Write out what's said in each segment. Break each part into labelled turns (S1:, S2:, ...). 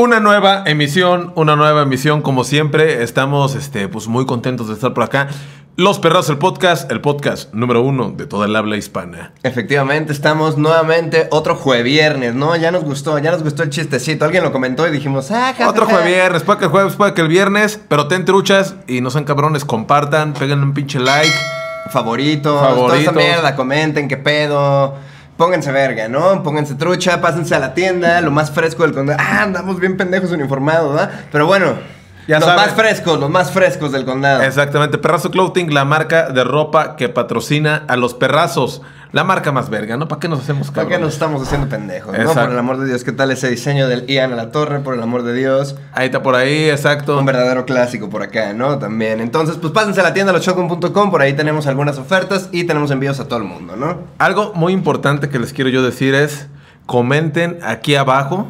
S1: Una nueva emisión, una nueva emisión como siempre. Estamos este, pues, muy contentos de estar por acá. Los Perros, el podcast, el podcast número uno de toda el habla hispana.
S2: Efectivamente, estamos nuevamente otro jueviernes, ¿no? Ya nos gustó, ya nos gustó el chistecito. Alguien lo comentó y dijimos, ah, ja,
S1: Otro
S2: ja, ja".
S1: jueves, puede que el jueves, puede que el viernes, pero ten truchas y no sean cabrones, compartan, peguen un pinche like.
S2: Favorito, toda esa
S1: Favoritos.
S2: mierda, comenten qué pedo. Pónganse verga, ¿no? Pónganse trucha, pásense a la tienda, lo más fresco del condado. Ah, andamos bien pendejos uniformados, ¿verdad? Pero bueno,
S1: Ya
S2: los
S1: saben.
S2: más frescos, los más frescos del condado.
S1: Exactamente, Perrazo Clothing, la marca de ropa que patrocina a los perrazos. La marca más verga, ¿no? ¿Para qué nos hacemos
S2: ¿Para
S1: cabrones?
S2: qué nos estamos haciendo pendejos? ¿no? Por el amor de Dios, ¿qué tal ese diseño del Ian a la torre? Por el amor de Dios.
S1: Ahí está por ahí, exacto.
S2: Un verdadero clásico por acá, ¿no? También. Entonces, pues pásense a la tienda loshotgun.com, por ahí tenemos algunas ofertas y tenemos envíos a todo el mundo, ¿no?
S1: Algo muy importante que les quiero yo decir es, comenten aquí abajo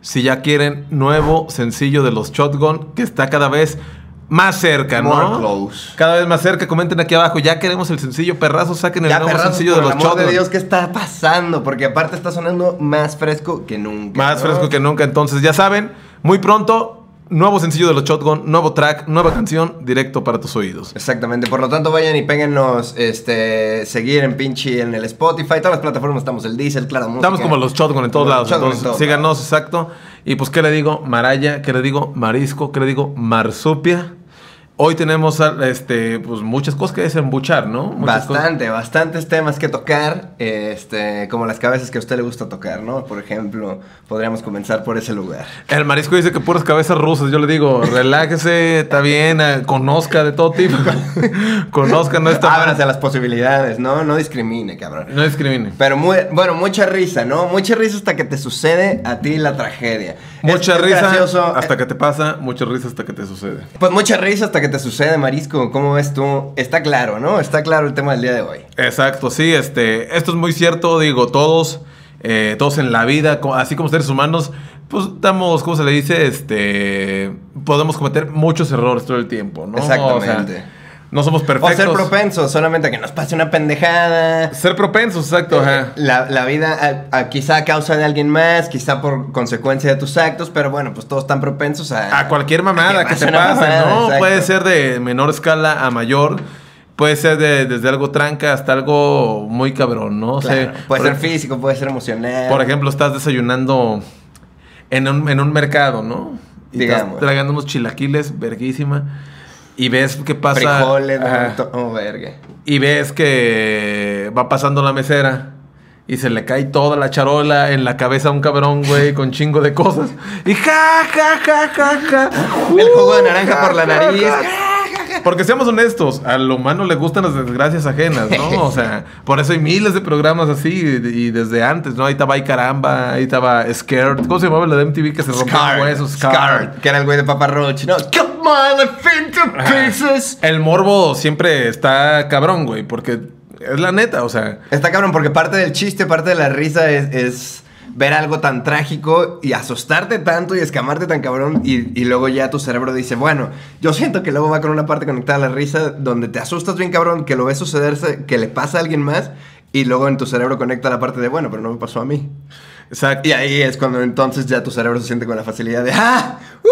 S1: si ya quieren nuevo sencillo de los Shotgun, que está cada vez más cerca, ¿no?
S2: More close.
S1: Cada vez más cerca, comenten aquí abajo, ya queremos el sencillo perrazo, saquen el
S2: Ya,
S1: nuevo
S2: perrazos,
S1: sencillo
S2: por
S1: de los
S2: amor de
S1: Shotgun.
S2: Dios, ¿qué está pasando? Porque aparte está sonando más fresco que nunca.
S1: Más
S2: ¿no?
S1: fresco que nunca, entonces ya saben, muy pronto, nuevo sencillo de los Shotgun, nuevo track, nueva canción, directo para tus oídos.
S2: Exactamente, por lo tanto vayan y péguennos este, seguir en pinche en el Spotify, todas las plataformas estamos, el Diesel, claro, música.
S1: Estamos como los Shotgun en todos
S2: Como
S1: lados.
S2: en
S1: Entonces,
S2: todos
S1: síganos, exacto. Y pues, ¿qué le digo? Maraya, ¿qué le digo? Marisco, ¿qué le digo? Marsupia. Hoy tenemos este, pues, muchas cosas que desembuchar, ¿no? Muchas cosas.
S2: Bastante, bastantes temas que tocar, este, como las cabezas que a usted le gusta tocar, ¿no? Por ejemplo, podríamos comenzar por ese lugar.
S1: El marisco dice que puras cabezas rusas. Yo le digo, relájese, está bien, eh, conozca de todo tipo. conozca, no está
S2: Ábrase a las posibilidades, ¿no? No discrimine, cabrón.
S1: No discrimine.
S2: Pero muy, bueno, mucha risa, ¿no? Mucha risa hasta que te sucede a ti la tragedia.
S1: Mucha
S2: Es-
S1: risa hasta
S2: eh,
S1: que te pasa, mucha risa hasta que te sucede.
S2: Pues mucha risa hasta que te sucede, Marisco. ¿Cómo ves tú? Está claro, ¿no? Está claro el tema del día de hoy.
S1: Exacto, sí, este, esto es muy cierto, digo, todos, eh, todos en la vida, así como seres humanos, pues estamos, ¿cómo se le dice? Este, podemos cometer muchos errores todo el tiempo, ¿no?
S2: Exactamente.
S1: O sea, no somos
S2: O
S1: perfectos.
S2: ser propensos, solamente a que nos pase una pendejada.
S1: Ser propensos, exacto, ajá.
S2: La, la vida, a- a quizá a causa de alguien más, quizá por consecuencia de tus actos, pero bueno, pues todos están propensos a...
S1: A cualquier mamada que
S2: pase
S1: te pase,
S2: mamada,
S1: ¿no?
S2: exacto.
S1: Puede ser de menor escala a mayor. Puede ser de, desde algo tranca hasta algo muy cabrón, ¿no? O sea,
S2: Claro, puede ser físico, puede ser emocional.
S1: Por ejemplo, estás desayunando en un, en un mercado, ¿no? Y
S2: Digamos.
S1: estás tragando unos chilaquiles, verguísima. Y ves que pasa.
S2: frijoles, oh, verga.
S1: y ves que va pasando la mesera. Y se le cae toda la charola en la cabeza a un cabrón, güey, con chingo de cosas. Y ja, ja, ja, ja, ja.
S2: El jugo de naranja
S1: ja,
S2: por la nariz.
S1: ja, ja. Porque seamos honestos, al humano le gustan las desgracias ajenas, ¿no? O sea, por eso hay miles de programas así y, desde antes, ¿no? Ahí estaba Ay Caramba, ahí estaba Scared. ¿Cómo se llamaba la de MTV que se rompió
S2: Scarred,
S1: huesos?
S2: Scarred, que era el güey de Papa Roach. No, cut my life into pieces.
S1: El morbo siempre está cabrón, güey, porque es la neta, o sea.
S2: Está cabrón, porque parte del chiste, parte de la risa es, es ver algo tan trágico y asustarte tanto y escamarte tan cabrón y, y luego ya tu cerebro dice, bueno, yo siento que luego va con una parte conectada a la risa donde te asustas bien cabrón, que lo ves sucederse, que le pasa a alguien más y luego en tu cerebro conecta la parte de, bueno, pero no me pasó a mí.
S1: Exacto.
S2: Y ahí es cuando entonces ya tu cerebro se siente con la facilidad de, ¡ah! ¡Uh!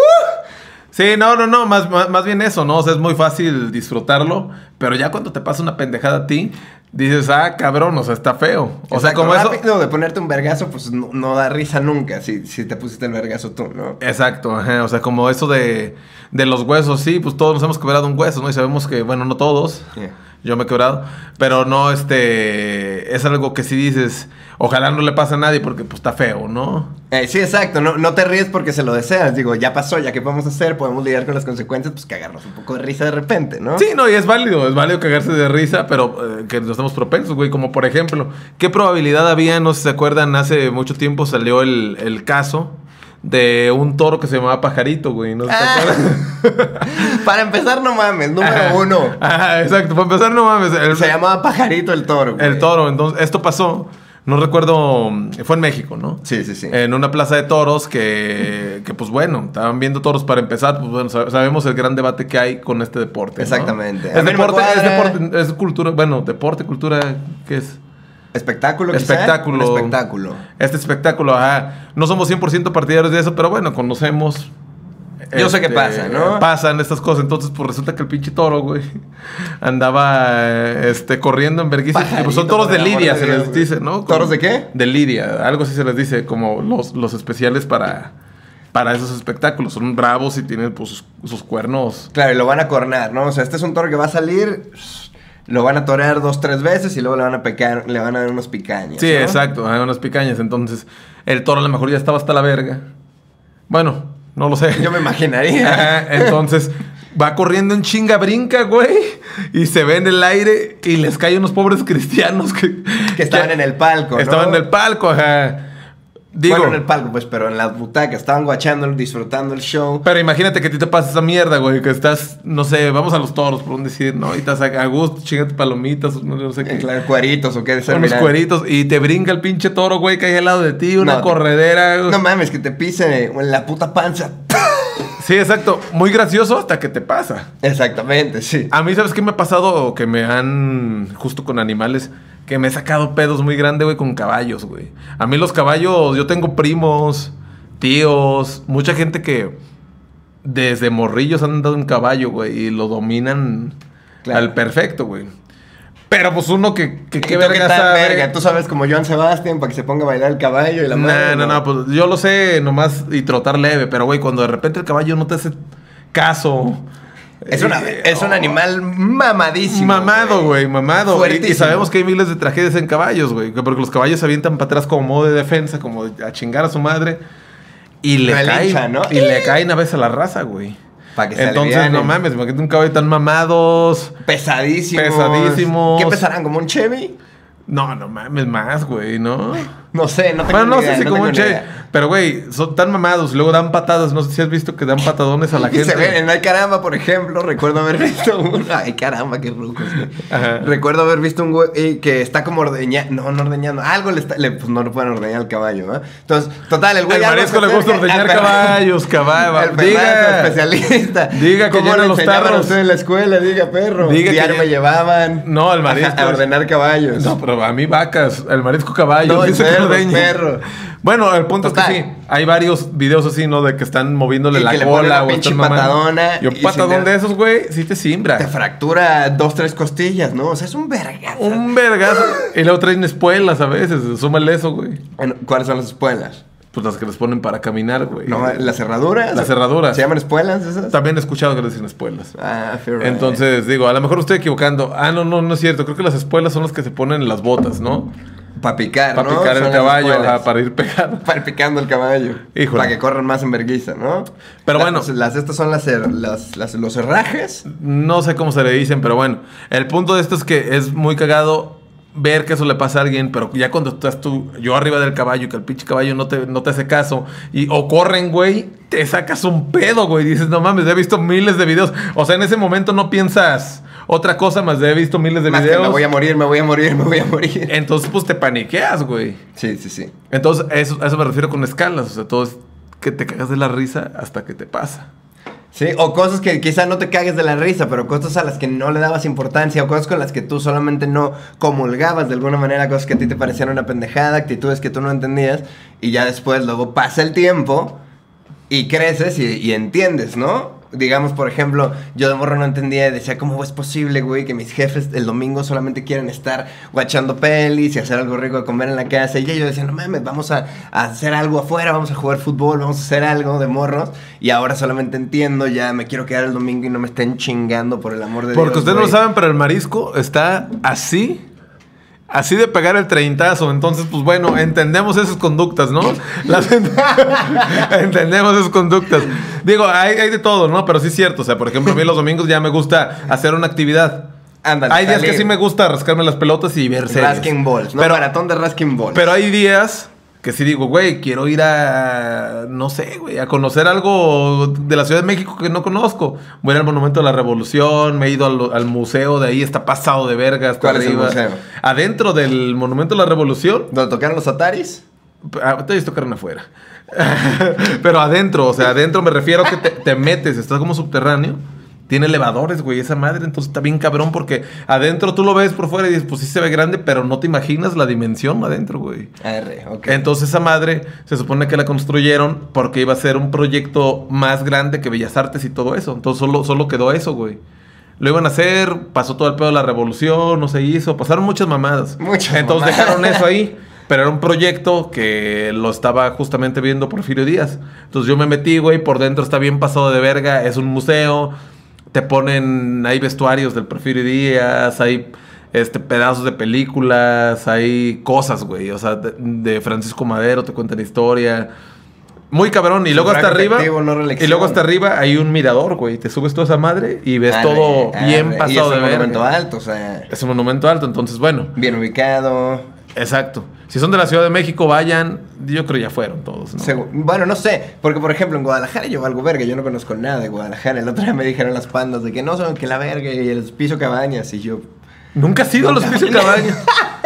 S1: Sí, no, no, no, más, más, más bien eso, ¿no? O sea, es muy fácil disfrutarlo, pero ya cuando te pasa una pendejada a ti, dices, ah, cabrón, o sea, está feo. O sea, como eso.
S2: rápido de ponerte un vergazo, pues no, no da risa nunca si, si te pusiste el vergazo tú, ¿no?
S1: Exacto, ajá, o sea, como eso de, de los huesos, sí, pues todos nos hemos quebrado un hueso, ¿no? Y sabemos que, bueno, no todos,
S2: Yeah.
S1: Yo me he quebrado, pero no, este, es algo que si dices, ojalá no le pase a nadie porque, pues, está feo, ¿no?
S2: Eh, sí, exacto. No, no te ríes porque se lo deseas. Digo, ya pasó, ya que podemos hacer, podemos lidiar con las consecuencias, pues cagarnos un poco de risa de repente, ¿no?
S1: Sí, no, y es válido, es válido cagarse de risa, pero eh, que nos estamos propensos, güey. Como por ejemplo, ¿qué probabilidad había? No sé si se acuerdan, hace mucho tiempo salió el, el caso de un toro que se llamaba Pajarito, güey. ¿No te
S2: Ah.
S1: acuerdan?
S2: Para empezar, no mames, número
S1: Ajá.
S2: uno.
S1: Ajá, exacto. Para empezar, no mames. El,
S2: Se llamaba Pajarito el toro. güey.
S1: el toro. Entonces, esto pasó. No recuerdo. Fue en México, ¿no?
S2: Sí, sí, sí.
S1: En una plaza de toros que, que, pues bueno, estaban viendo toros para empezar. Pues bueno, sab- sabemos el gran debate que hay con este deporte.
S2: Exactamente.
S1: Es deporte, es deporte, es cultura. Bueno, deporte, cultura, ¿qué es?
S2: Espectáculo. quizá?
S1: Espectáculo.
S2: Un espectáculo.
S1: Este espectáculo, ajá. No somos 100% partidarios de eso, pero bueno, conocemos.
S2: Yo sé qué
S1: este,
S2: pasa, ¿no?
S1: Pasan estas cosas. Entonces, pues resulta que el pinche toro, güey, andaba este, corriendo en.
S2: Pajarito,
S1: Pues son toros de Lidia,
S2: de
S1: se les
S2: güey.
S1: dice, ¿no?
S2: ¿Toros de qué?
S1: De Lidia. Algo así se les dice, como los, los especiales para, para esos espectáculos. Son bravos y tienen pues, sus, sus cuernos.
S2: Claro, y lo van a cornar, ¿no? O sea, este es un toro que va a salir, lo van a torear dos, tres veces y luego le van a pecar, le van a dar unos picañas.
S1: Sí,
S2: ¿no?
S1: exacto, hay unas picañas. Entonces, el toro a lo mejor ya estaba hasta la verga. Bueno, no lo sé.
S2: Yo me imaginaría.
S1: Ajá, entonces va corriendo en chinga, brinca, güey. Y se ve en el aire y les caen unos pobres cristianos que,
S2: Que estaban en el palco, ¿no?
S1: Estaban en el palco, ajá. Digo,
S2: bueno, en el palco, pues, pero en las butacas, estaban guachando, disfrutando el show.
S1: pero imagínate que a ti te pasa esa mierda, güey. Que estás, no sé, vamos a los toros, por un decir, ¿no? Y estás a a gusto, chingate palomitas, no, no sé qué.
S2: Claro, cueritos o qué.
S1: Unos cueritos y te brinca el pinche toro, güey, que hay al lado de ti, una
S2: No,
S1: corredera. güey.
S2: No mames, que te pise en la puta panza.
S1: Sí, exacto. Muy gracioso hasta que te pasa.
S2: Exactamente, sí.
S1: A mí, ¿sabes qué me ha pasado? Que me han, justo con animales, que me he sacado pedos muy grandes, güey, con caballos, güey. A mí los caballos, yo tengo primos, tíos, mucha gente que desde morrillos han andado en caballo, güey, y lo dominan
S2: Claro.
S1: al perfecto, güey. Pero pues uno que, que
S2: ¿Y
S1: qué
S2: tú
S1: verga sabe.
S2: Tú sabes como Joan Sebastián para que se ponga a bailar el caballo y la
S1: No,
S2: madre.
S1: no, no, pues yo lo sé nomás y trotar leve, pero güey, cuando de repente el caballo no te hace caso.
S2: Es, una,
S1: eh,
S2: es un
S1: oh,
S2: animal mamadísimo.
S1: Mamado, güey, mamado. Y, sabemos que hay miles de tragedias en caballos, güey. que Porque los caballos se avientan para atrás como modo de defensa, como a chingar a su madre. Y le caen.
S2: ¿no?
S1: Y le caen a veces a la raza, güey.
S2: Para que se
S1: Entonces,
S2: alivianen.
S1: no mames, imagínate un caballo tan mamados.
S2: Pesadísimos.
S1: Pesadísimos.
S2: ¿Qué pesarán? ¿Como un Chevy?
S1: No, no mames, más, güey, ¿no?
S2: No sé, no tengo
S1: Bueno, no
S2: ni
S1: sé
S2: idea,
S1: si
S2: no
S1: como un
S2: ni
S1: che.
S2: idea.
S1: Pero, güey, son tan mamados. Luego dan patadas. No sé si has visto que dan patadones a la gente.
S2: se ven en Ay Caramba, por ejemplo, recuerdo haber visto un... Ay Caramba, qué rucos. Recuerdo haber visto un güey que está como ordeñando... No, no ordeñando. Algo le está... Le, pues no lo pueden ordeñar al caballo, ¿no? Entonces, total, el güey...
S1: Al marisco le gusta ordeñar caballos,
S2: Fernández,
S1: Diga.
S2: especialista.
S1: Diga que
S2: ¿Cómo le
S1: los tarros?
S2: usted en la escuela? Diga, perro.
S1: Diga que
S2: Diario
S1: llena-
S2: me llevaban.
S1: No, al marisco.
S2: A ordenar caballos.
S1: No, pero a mí vacas, el marisco caballo.
S2: No, el
S1: que
S2: perro, perro.
S1: Bueno, el punto
S2: Total.
S1: es que sí. Hay varios videos así, ¿no? De que están moviéndole
S2: Y
S1: la
S2: que le
S1: cola
S2: una
S1: o están
S2: patadona
S1: Y un
S2: y
S1: patadón de esos, güey, sí te simbra.
S2: Te fractura dos, tres costillas, ¿no? O sea, es un vergazo.
S1: Un vergazo. y luego traen espuelas a veces. Súmale eso, güey.
S2: Bueno, ¿Cuáles son las espuelas?
S1: Pues las que les ponen para caminar, güey.
S2: No, las cerraduras.
S1: Las cerraduras.
S2: ¿Se llaman espuelas esas?
S1: También he escuchado que les dicen espuelas.
S2: Ah, fair right.
S1: Entonces, digo, a lo mejor estoy equivocando. Ah, no, no, no es cierto. Creo que las espuelas son las que se ponen en las botas, ¿no?
S2: Para picar,
S1: Para
S2: ¿no?
S1: picar el caballo, ajá, para ir pegado.
S2: Para ir picando el caballo.
S1: Híjole.
S2: Para que corran más en verguiza, ¿no?
S1: Pero
S2: Las-
S1: bueno.
S2: Las, estas son las, her- las, las- los herrajes.
S1: No sé cómo se le dicen, pero bueno. El punto de esto es que es muy cagado ver que eso le pasa a alguien, pero ya cuando estás tú, yo arriba del caballo y que el pinche caballo no te, no te hace caso, y o corren, güey, te sacas un pedo, güey. Dices, no mames, he visto miles de videos. O sea, en ese momento no piensas otra cosa más de he visto miles de
S2: Más que
S1: videos.
S2: me voy a morir, me voy a morir, me voy a morir.
S1: Entonces, pues te paniqueas, güey.
S2: Sí, sí, sí.
S1: Entonces, eso, a eso me refiero con escalas. O sea, todo es que te cagas de la risa hasta que te pasa.
S2: Sí, o cosas que quizá no te cagues de la risa, pero cosas a las que no le dabas importancia, o cosas con las que tú solamente no comulgabas de alguna manera, cosas que a ti te parecían una pendejada, actitudes que tú no entendías, y ya después luego pasa el tiempo y creces y, y entiendes, ¿no? Digamos, por ejemplo, yo de morro no entendía y decía, ¿cómo es posible, güey, que mis jefes el domingo solamente quieren estar guachando pelis y hacer algo rico de comer en la casa? Y yo decía, no mames, vamos a, a hacer algo afuera, vamos a jugar fútbol, vamos a hacer algo de morros. Y ahora solamente entiendo, ya me quiero quedar el domingo y no me estén chingando por el amor de Dios.
S1: Porque ustedes no lo saben, pero el marisco está así. Así de pegar el treintazo. Entonces, pues bueno, entendemos esas conductas, ¿no? Las ent- entendemos esas conductas. Digo, hay, hay de todo, ¿no? Pero sí es cierto. O sea, por ejemplo, a mí los domingos ya me gusta hacer una actividad.
S2: Ándale,
S1: hay días que sí me gusta rascarme las pelotas y ver series.
S2: Rasking balls, ¿no?
S1: Pero,
S2: Maratón de rasking balls.
S1: pero hay días que sí digo, güey, quiero ir a, no sé, güey, a conocer algo de la Ciudad de México que no conozco. Voy a ir al Monumento de la Revolución, me he ido al, al museo de ahí, está pasado de verga. hasta
S2: ¿Cuál es el
S1: arriba.
S2: museo?
S1: Adentro del Monumento de la Revolución,
S2: ¿Donde tocaron los Ataris?
S1: ah, te tocaron afuera. Pero adentro, o sea, adentro me refiero a que te, te metes, estás como subterráneo tiene elevadores, güey, esa madre. Entonces está bien cabrón porque adentro tú lo ves por fuera y dices, pues sí se ve grande, pero no te imaginas la dimensión adentro, güey.
S2: Arre, ok.
S1: Entonces esa madre se supone que la construyeron porque iba a ser un proyecto más grande que Bellas Artes y todo eso. Entonces solo, solo quedó eso, güey. Lo iban a hacer, pasó todo el pedo de la revolución, no se hizo, pasaron muchas mamadas.
S2: Muchas
S1: Entonces
S2: mamadas.
S1: dejaron eso ahí. Pero era un proyecto que lo estaba justamente viendo Porfirio Díaz. Entonces yo me metí, güey, por dentro está bien pasado de verga, es un museo, te ponen, hay vestuarios del Porfirio Díaz, hay este, pedazos de películas, hay cosas, güey, o sea, de, de Francisco Madero te cuentan historia. Muy cabrón, y luego hasta arriba.
S2: no
S1: y luego hasta arriba hay un mirador, güey. Te subes toda esa madre y ves
S2: Arre,
S1: todo bien
S2: arre.
S1: pasado
S2: y
S1: de
S2: es un monumento alto, o sea,
S1: Es un monumento alto, entonces, bueno,
S2: bien ubicado.
S1: Exacto. Si son de la Ciudad de México, vayan. Yo creo ya fueron todos, ¿no?
S2: Segu- Bueno, no sé, porque por ejemplo en Guadalajara yo valgo verga, yo no conozco nada de Guadalajara. El otro día me dijeron las pandas de que no son que la verga y el piso cabañas y yo...
S1: Nunca has ido a los pisos cabañas.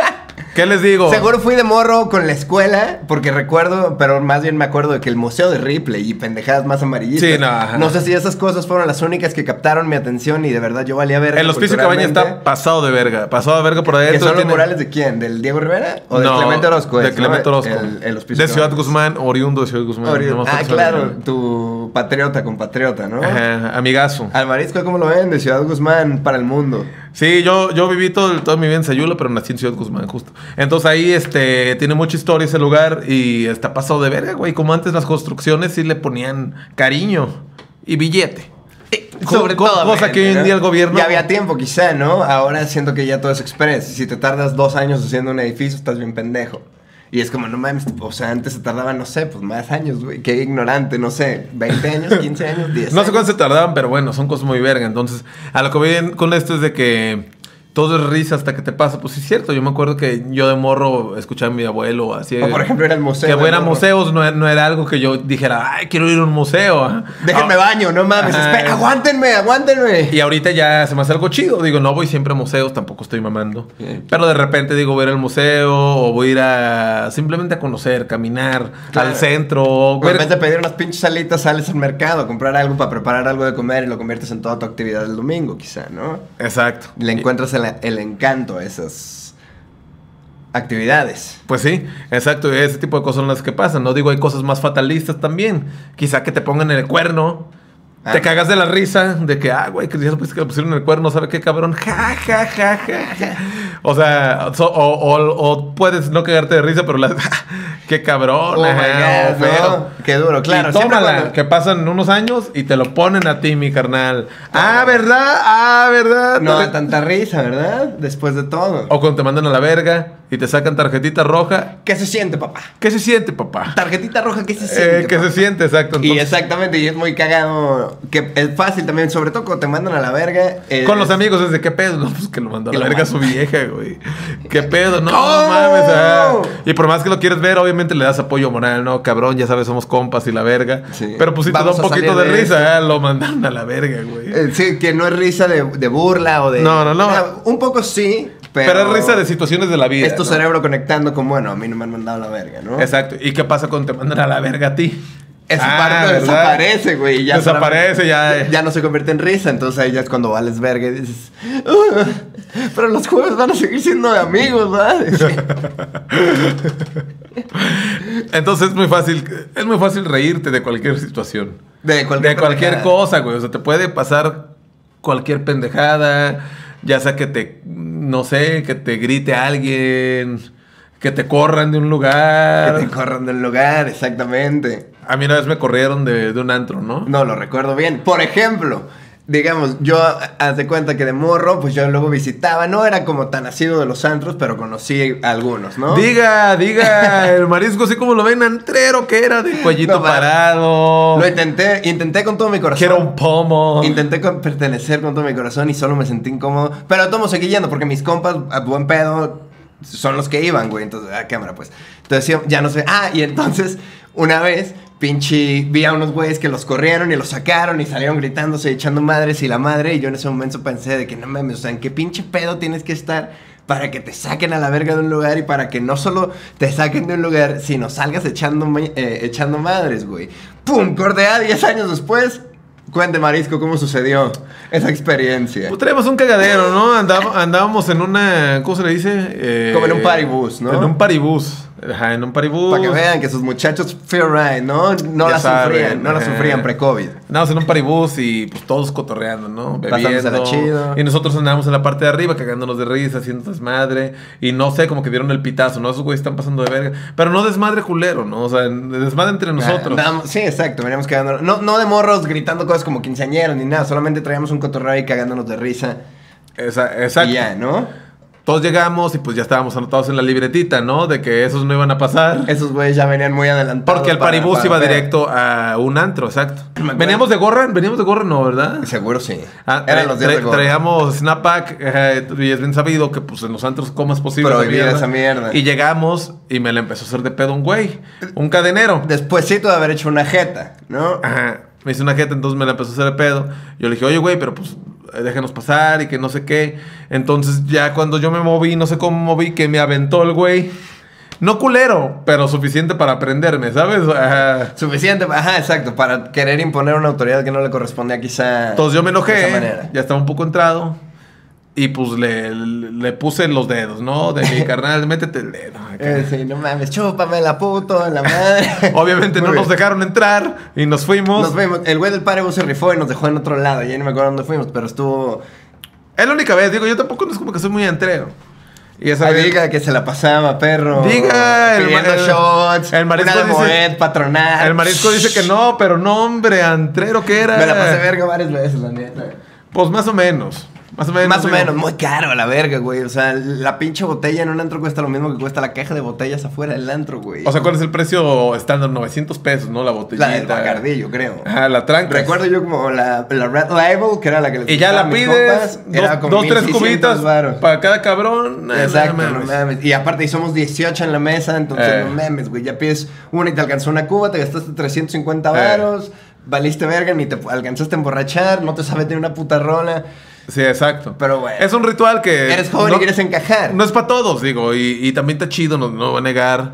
S1: ¿Qué les digo?
S2: Seguro fui de morro con la escuela, porque recuerdo, pero más bien me acuerdo de que el Museo de Ripley y pendejadas más amarillistas.
S1: Sí, no, ajá.
S2: No sé si esas cosas fueron las únicas que captaron mi atención y de verdad yo valía verga.
S1: Pisos cabañas
S2: culturalmente.
S1: está pasado de verga. Pasado de verga por
S2: ¿Que
S1: adentro.
S2: son los
S1: tiene-
S2: murales de quién? ¿Del Diego Rivera? ¿O de
S1: No,
S2: Clemente Orozco?
S1: De Clemente. Orozco.
S2: El- el-
S1: de Ciudad. Guzmán, oriundo de Ciudad Guzmán.
S2: Oriundo. Ah, claro, tu patriota, compatriota, ¿no?
S1: Ajá, amigazo.
S2: Al marisco, ¿cómo lo ven? De Ciudad Guzmán para el mundo.
S1: Sí, yo, yo viví todo, toda mi vida en Sayula, pero nací en Ciudad Guzmán, justo. Entonces ahí este, tiene mucha historia ese lugar y está pasado de verga, güey. Como antes las construcciones sí le ponían cariño y billete. Co-
S2: Sobre
S1: co-
S2: todo.
S1: cosa que hoy en día el gobierno-
S2: Ya había tiempo, quizá, ¿no? Ahora siento que ya todo es express. Si te tardas dos años haciendo un edificio, estás bien pendejo. Y es como, no mames, o sea, antes se tardaba, no sé, pues más años, güey. Qué ignorante, no sé, 20 años, 15 años, 10
S1: No sé cuánto se tardaban, pero bueno, son cosas muy verga. Entonces, a lo que voy con esto es de que todo es risa hasta que te pasa. Pues sí es cierto, yo me acuerdo que yo de morro escuchaba a mi abuelo así.
S2: O, por ejemplo, era el museo
S1: Que fuera
S2: morro.
S1: museos no, era- no era algo que yo dijera, ay, quiero ir a un museo. ah".
S2: Déjenme
S1: Ah,
S2: baño, no mames, espera, aguántenme, aguántenme.
S1: Y ahorita ya se me hace algo chido. Digo, no voy siempre a museos, tampoco estoy mamando.
S2: Bien.
S1: Pero de repente digo, voy a ir al museo o voy a ir a simplemente a conocer, caminar
S2: Claro.
S1: al centro.
S2: O en
S1: ver-
S2: vez de pedir unas pinches salitas, sales al mercado a comprar algo para preparar algo de comer y lo conviertes en toda tu actividad del domingo, quizá, ¿no?
S1: Exacto.
S2: Le encuentras el, el encanto a esas actividades.
S1: Pues sí, exacto. Ese tipo de cosas son las que pasan. No digo, hay cosas más fatalistas también. Quizá que te pongan el cuerno.
S2: Ah.
S1: Te cagas de la risa de que, ah, güey, que ya supiste que le pusieron el cuerno, ¿sabe qué cabrón? Ja, ja, ja, ja, ja. O sea, so- o, o- o puedes no cagarte de risa, pero la, qué cabrón.
S2: Oh
S1: ajá,
S2: God. ¿no? Qué duro, claro.
S1: Y tómala,
S2: cuando-
S1: que pasan unos años y te lo ponen a ti, mi carnal. Ah, ¿verdad? Ah, ¿verdad?
S2: No
S1: Te-
S2: da tanta risa, ¿verdad? Después de todo.
S1: O cuando te mandan a la verga y te sacan tarjetita roja.
S2: ¿Qué se siente, papá?
S1: ¿Qué se siente, papá?
S2: Tarjetita roja, ¿qué se siente?
S1: Eh, ¿Qué
S2: papá?
S1: se siente? Exacto.
S2: Y exactamente, y es muy cagado. Que es fácil también, sobre todo cuando te mandan a la verga. eh,
S1: Con los amigos es de qué pedo, no, pues que lo mandó a la verga a su vieja, güey. Qué pedo, no
S2: ¿Cómo?
S1: mames. ah. Y por más que lo quieres ver, obviamente le das apoyo moral, no, cabrón, ya sabes, somos compas y la verga.
S2: Sí.
S1: Pero pues sí te da un poquito de,
S2: de
S1: risa, ah, lo mandaron a la verga, güey.
S2: eh, sí, que no es risa de, de burla o de.
S1: No, no, no.
S2: Un poco sí, pero.
S1: Pero, es risa de situaciones de la vida.
S2: Es tu
S1: ¿no?
S2: cerebro conectando con, bueno, a mí no me han mandado a la verga, ¿no?
S1: Exacto. ¿Y qué pasa cuando te mandan a la verga a ti?
S2: Esa
S1: Ah,
S2: parte
S1: ¿verdad?
S2: desaparece, güey. ya
S1: Desaparece, ya.
S2: Ya no se convierte en risa, entonces ahí ya es cuando vales verga y dices. "Uh, pero los jueves van a seguir siendo de amigos, ¿verdad?
S1: Entonces es muy fácil, es muy fácil reírte de cualquier situación.
S2: De cualquier,
S1: de cualquier
S2: pendejada.
S1: cosa, güey. O sea, te puede pasar cualquier pendejada, ya sea que te, no sé, que te grite alguien, que te corran de un lugar.
S2: Que te corran del lugar, exactamente.
S1: A mí una vez me corrieron de, de un antro, ¿no?
S2: No lo recuerdo bien. Por ejemplo, digamos, yo haz de cuenta que de morro, pues yo luego visitaba, no era como tan asiduo de los antros, pero conocí algunos, ¿no?
S1: Diga, diga, el marisco así como lo ven, antrero que era, de cuellito
S2: No,
S1: parado,
S2: Lo intenté, intenté con todo mi corazón.
S1: que era un pomo.
S2: Intenté con- pertenecer con todo mi corazón y solo me sentí incómodo. Pero tomo seguí yendo porque mis compas, a buen pedo, son los que iban, güey. Entonces, a cámara, pues. Entonces, ya- no sé. Ah, y entonces, una vez, pinche, vi a unos güeyes que los corrieron y los sacaron y salieron gritándose echando madres y la madre. Y yo en ese momento pensé de que no mames, o sea, ¿en qué pinche pedo tienes que estar? Para que te saquen a la verga de un lugar y para que no solo te saquen de un lugar, sino salgas echando, eh, echando madres, güey. ¡Pum! Cordea 10 años después, Cuente, Marisco, ¿cómo sucedió esa experiencia?
S1: Pues traíamos un cagadero, ¿no? Andábamos, andábamos en una. ¿Cómo se le dice? Eh,
S2: Como en un paribús, ¿no?
S1: En un paribús. Ajá, en un paribús.
S2: Para que vean que sus muchachos feel right, ¿no? No
S1: Ya
S2: la
S1: saben,
S2: sufrían, no la
S1: ajá.
S2: sufrían pre-COVID.
S1: Andábamos en un paribús y pues todos cotorreando, ¿no? Bebiendo.
S2: chido.
S1: Y nosotros andábamos en la parte de arriba cagándonos de risa, haciendo desmadre. Y no sé, como que dieron el pitazo, ¿no? Esos güeyes están pasando de verga. Pero no desmadre culero, ¿no? O sea, desmadre entre nosotros.
S2: Ah, andábamos- sí, exacto, veníamos cagándonos. No, no de morros gritando cosas como quinceañeros ni nada, solamente traíamos un cotorreo ahí cagándonos de risa.
S1: Esa- exacto.
S2: Y ya, ¿no?
S1: Todos llegamos y pues ya estábamos anotados en la libretita, ¿no? De que esos no iban a pasar.
S2: Esos güeyes ya venían muy adelantados.
S1: Porque el
S2: para- para-
S1: iba directo a un antro, exacto. Veníamos de gorra, veníamos de gorra, no, ¿verdad?
S2: Seguro sí.
S1: Ah,
S2: Eran
S1: tra-
S2: los días de gorra.
S1: Traíamos snapback eh, y es bien sabido que pues en los antros comas posible
S2: Prohibida esa mierda.
S1: Y llegamos y me la empezó a hacer de pedo un güey, un cadenero.
S2: Despuésito de haber hecho una jeta, ¿no?
S1: Ajá. Me hizo una jeta, entonces me la empezó a hacer de pedo. Yo le dije, oye, güey, pero pues eh, déjenos pasar y que no sé qué. Entonces ya cuando yo me moví, no sé cómo moví, que me aventó el güey. No culero, pero suficiente para aprenderme, ¿sabes? Ajá.
S2: Suficiente, ajá, exacto, para querer imponer una autoridad que no le correspondía quizá.
S1: Entonces yo me
S2: de esa
S1: enojé,
S2: manera.
S1: ya estaba un poco entrado. Y pues le, le puse los dedos, ¿no? De mi carnal, métete el dedo.
S2: Eh, sí, no mames, chúpame la puto, la madre.
S1: Obviamente
S2: Muy
S1: no nos dejaron entrar y nos fuimos.
S2: Nos fuimos. El güey del paribus se rifó y nos dejó en otro lado. Ya ni me acuerdo dónde fuimos, pero estuvo.
S1: Es la única vez, digo, yo tampoco no es como que soy muy entrero. Y esa
S2: Ay,
S1: vez-
S2: diga que se la pasaba, perro.
S1: Diga, el el-
S2: shots.
S1: el marisco
S2: una de
S1: dice-
S2: Moet, patronal.
S1: El marisco dice que no, pero no, hombre, antrero que era.
S2: Me la pasé verga varias veces, la neta.
S1: Pues más o menos. Más o menos.
S2: Más o
S1: digo.
S2: menos, muy caro a la verga, güey. O sea, la pinche botella en un antro cuesta lo mismo que cuesta la caja de botellas afuera del antro, güey.
S1: O sea, ¿cuál es el precio estándar? 900 pesos, ¿no? La botellita.
S2: la del Bacardí, yo creo.
S1: Ajá, la tranca.
S2: Recuerdo yo como la, la Red Label, que era la que les
S1: Y ya la pides,
S2: compas, era
S1: dos,
S2: como
S1: dos, tres
S2: 1600
S1: cubitas para cada cabrón. Nah,
S2: Exacto,
S1: no
S2: no
S1: mames.
S2: Y aparte, y somos 18 en la mesa, entonces
S1: Eh.
S2: no mames, güey. Ya pides una y te alcanzó una cuba, te gastaste 350
S1: Eh.
S2: varos, valiste verga, ni te alcanzaste a emborrachar, no te sabes de una puta rola.
S1: Sí, exacto.
S2: Pero bueno.
S1: Es un ritual que.
S2: Eres joven y quieres encajar.
S1: No es para todos, digo. Y, y también está chido, no, no voy a negar.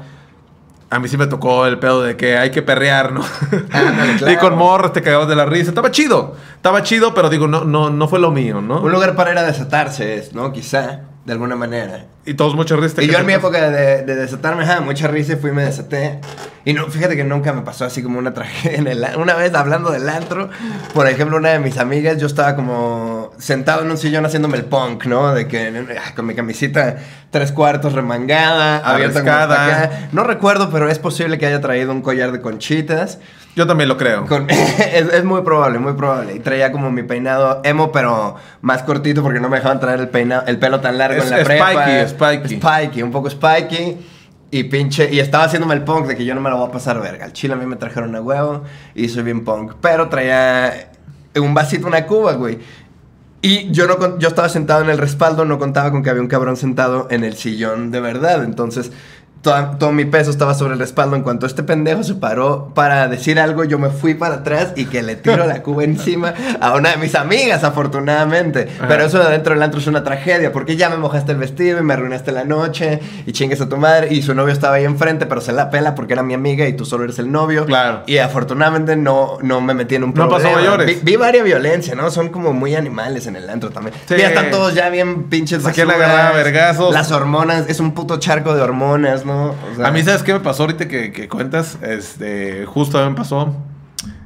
S1: A mí sí me tocó el pedo de que hay que perrear, ¿no? Y
S2: claro.
S1: con morras te cagabas de la risa. Estaba chido. Estaba chido, pero digo, no, no, no fue lo mío, ¿no?
S2: Un lugar para ir a desatarse es, ¿no? Quizá, de alguna manera.
S1: Y todos mucha risa.
S2: Y yo en mi época de, de desatarme, ajá, mucha risa y fui y me desaté. Y no, fíjate que nunca me pasó así como una tragedia en el Una vez hablando del antro, por ejemplo, una de mis amigas, yo estaba como sentado en un sillón haciéndome el punk, ¿no? De que ah, con mi camisita tres cuartos remangada, abierta. No recuerdo, pero es posible que haya traído un collar de conchitas.
S1: Yo también lo creo.
S2: Con- es, es muy probable, muy probable. Y traía como mi peinado emo, pero más cortito porque no me dejaban traer el peinado, el pelo tan largo
S1: Es-
S2: en la
S1: es
S2: prepa.
S1: spiky, spiky.
S2: Spiky, un poco spiky. Y pinche, y estaba haciéndome el punk de que yo no me lo voy a pasar verga. Al chile a mí me trajeron a huevo y soy bien punk. Pero traía un vasito, una cuba, güey. Y yo, no, yo estaba sentado en el respaldo, no contaba con que había un cabrón sentado en el sillón de verdad. Entonces, toda- todo mi peso estaba sobre el respaldo. En cuanto este pendejo se paró para decir algo, yo me fui para atrás y que le tiro la cuba encima a una de mis amigas, afortunadamente.
S1: Ajá.
S2: Pero eso de adentro del antro es una tragedia, porque ya me mojaste el vestido y me arruinaste la noche y chingues a tu madre. Y su novio estaba ahí enfrente, pero se la pela porque era mi amiga y tú solo eres el novio.
S1: Claro.
S2: Y afortunadamente no, no me metí en un
S1: No
S2: problema.
S1: pasó mayores.
S2: Vi, vi varias violencia, ¿no? Son como muy animales en el antro también.
S1: Sí.
S2: Ya están todos ya bien pinches
S1: Se quieren
S2: basuras.
S1: agarrar a vergazos.
S2: Las hormonas, es un puto charco de hormonas, ¿no? O sea,
S1: A mí, ¿sabes qué me pasó ahorita que, que cuentas? Este, justo me pasó,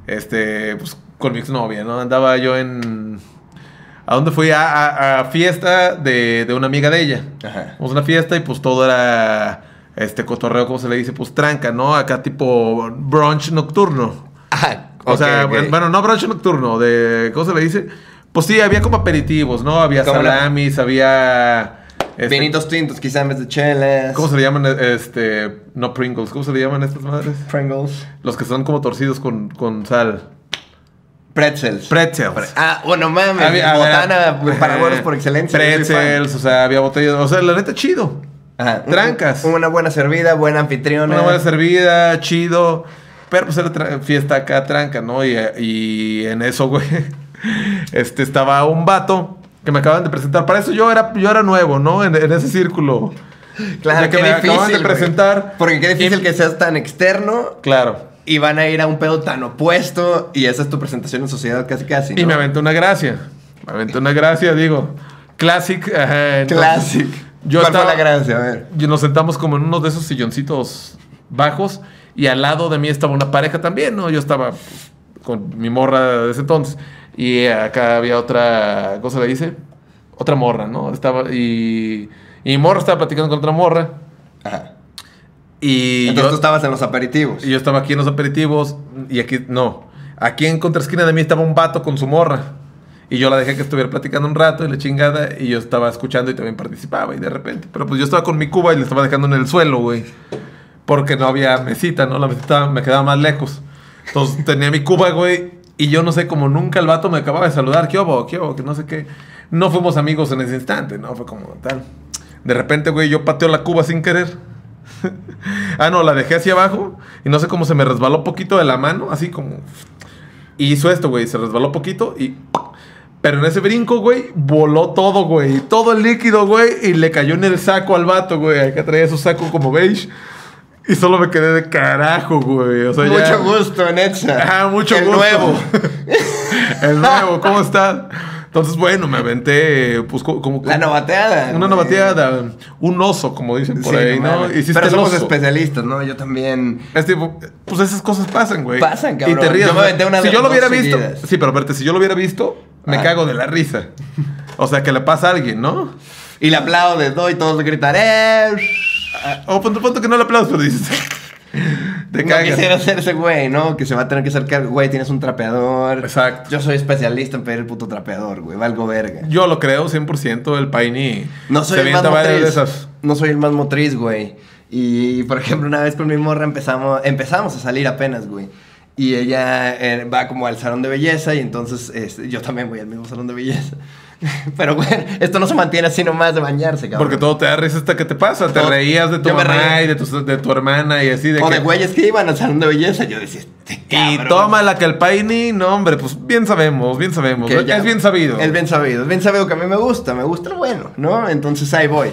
S1: este, pues, con mi exnovia, ¿no? Andaba yo en... ¿A dónde fui? A, a- a fiesta de, de una amiga de ella.
S2: Ajá.
S1: A una fiesta y pues todo era, este, cotorreo, ¿cómo se le dice? Pues tranca, ¿no? Acá tipo brunch nocturno.
S2: Ajá,
S1: O sea, bueno, no brunch nocturno, de, ¿cómo se le dice? Pues sí, había como aperitivos, ¿no? Había
S2: Como la-
S1: salamis, había... este,
S2: Vinitos tintos, quizá en vez de chelas.
S1: ¿Cómo se le llaman? Este, no Pringles, ¿cómo se le llaman estas madres?
S2: Pringles.
S1: Los que son como torcidos con, con sal.
S2: Pretzels.
S1: Pretzels.
S2: ah, bueno, mames.
S1: Había-
S2: botana
S1: había-
S2: para güeros por excelencia.
S1: Pretzels, o sea, había botellas. O sea, la neta, chido.
S2: Ajá.
S1: Trancas.
S2: Una buena servida, buena anfitriona.
S1: Una buena servida, chido. Pero pues era fiesta acá, tranca, ¿no? Y, y en eso, güey, este, estaba un vato que me acaban de presentar. Para eso yo era, yo era nuevo, ¿no? En, en ese círculo.
S2: Claro,
S1: que
S2: qué
S1: me
S2: difícil.
S1: acaban de
S2: güey.
S1: presentar.
S2: Porque qué difícil
S1: Y-
S2: que seas tan externo
S1: Claro.
S2: y van a ir a un pedo tan opuesto y esa es tu presentación en sociedad casi casi.
S1: Y me aventé una gracia. Me aventé una gracia, digo. Classic. entonces,
S2: Classic.
S1: Yo
S2: ¿Cuál
S1: estaba,
S2: fue la gracia? A ver.
S1: y nos sentamos como en uno de esos silloncitos bajos y al lado de mí estaba una pareja también, ¿no? Yo estaba pues, con mi morra de ese entonces y acá había otra, ¿cómo se le dice? Otra morra, ¿no? Estaba y, y morra estaba platicando con otra morra
S2: Ajá.
S1: y
S2: Entonces
S1: yo,
S2: tú estabas en los aperitivos.
S1: y yo estaba aquí en los aperitivos y aquí, no, aquí en contraesquina de mí estaba un vato con su morra. Y yo la dejé que estuviera platicando un rato y la chingada. Y yo estaba escuchando y también participaba. Y de repente. Pero pues yo estaba con mi cuba y le estaba dejando en el suelo, güey. Porque no había mesita, ¿no? La mesita me quedaba más lejos. Entonces tenía mi cuba, güey. Y yo no sé, como nunca el vato me acababa de saludar. ¿Qué hubo? ¿Qué hubo? Que no sé qué. No fuimos amigos en ese instante, ¿no? Fue como tal. De repente, güey, yo pateo la cuba sin querer. ah, no, la dejé hacia abajo. Y no sé cómo se me resbaló poquito de la mano. Así como. Y hizo esto, güey. Se resbaló poquito y. Pero en ese brinco, güey, voló todo, güey. Todo el líquido, güey. Y le cayó en el saco al vato, güey. Acá traía su saco como beige. Y solo me quedé de carajo, güey. O sea, ya-
S2: Mucho gusto, Netza.
S1: Ajá, mucho
S2: El
S1: gusto.
S2: nuevo.
S1: el nuevo, ¿cómo estás? Entonces, bueno, me aventé, pues, co- como...
S2: La novateada.
S1: Una novateada. Un oso, como dicen por
S2: Sí,
S1: ahí, ¿no? Hiciste
S2: Pero
S1: el
S2: somos
S1: oso.
S2: especialistas, ¿no? Yo también.
S1: Es tipo, pues esas cosas pasan, güey.
S2: Pasan, cabrón.
S1: Y te ríes.
S2: Yo me aventé una
S1: si yo lo hubiera visto.
S2: seguidas.
S1: Sí, pero verte, si yo lo hubiera visto, me
S2: Ah.
S1: cago de la risa. O sea, que le pasa a alguien, ¿no?
S2: Y le aplaudes, ¿no? Y todos gritan, ¡eh!
S1: O punto, punto que no le aplaudes, pero dices. Te
S2: no quisiera ser ese güey, ¿no? Que se va a tener que acercar, güey, tienes un trapeador.
S1: Exacto.
S2: Yo soy especialista en pedir el puto trapeador, güey. Valgo verga.
S1: Yo lo creo 100%. El Paini
S2: No soy
S1: se
S2: el más motriz.
S1: de esas.
S2: No soy el más motriz, güey. Y, por ejemplo, una vez con mi morra empezamos, empezamos a salir apenas, güey. Y ella eh, va como al salón de belleza y entonces este, yo también voy al mismo salón de belleza. Pero, güey, esto no se mantiene así nomás de bañarse, cabrón.
S1: Porque todo te da risa hasta que te pasa. Te
S2: Todo-
S1: reías de tu mamá y de tu, de tu hermana y así. De
S2: O
S1: que,
S2: de güeyes que iban al salón de belleza. Yo decía, este
S1: y
S2: cabrón.
S1: toma la que el Paini, no, hombre, pues bien sabemos, bien sabemos.
S2: Que ya-
S1: es bien sabido.
S2: Es bien sabido. Es bien sabido que a mí me gusta. Me gusta el bueno, ¿no? Entonces ahí voy.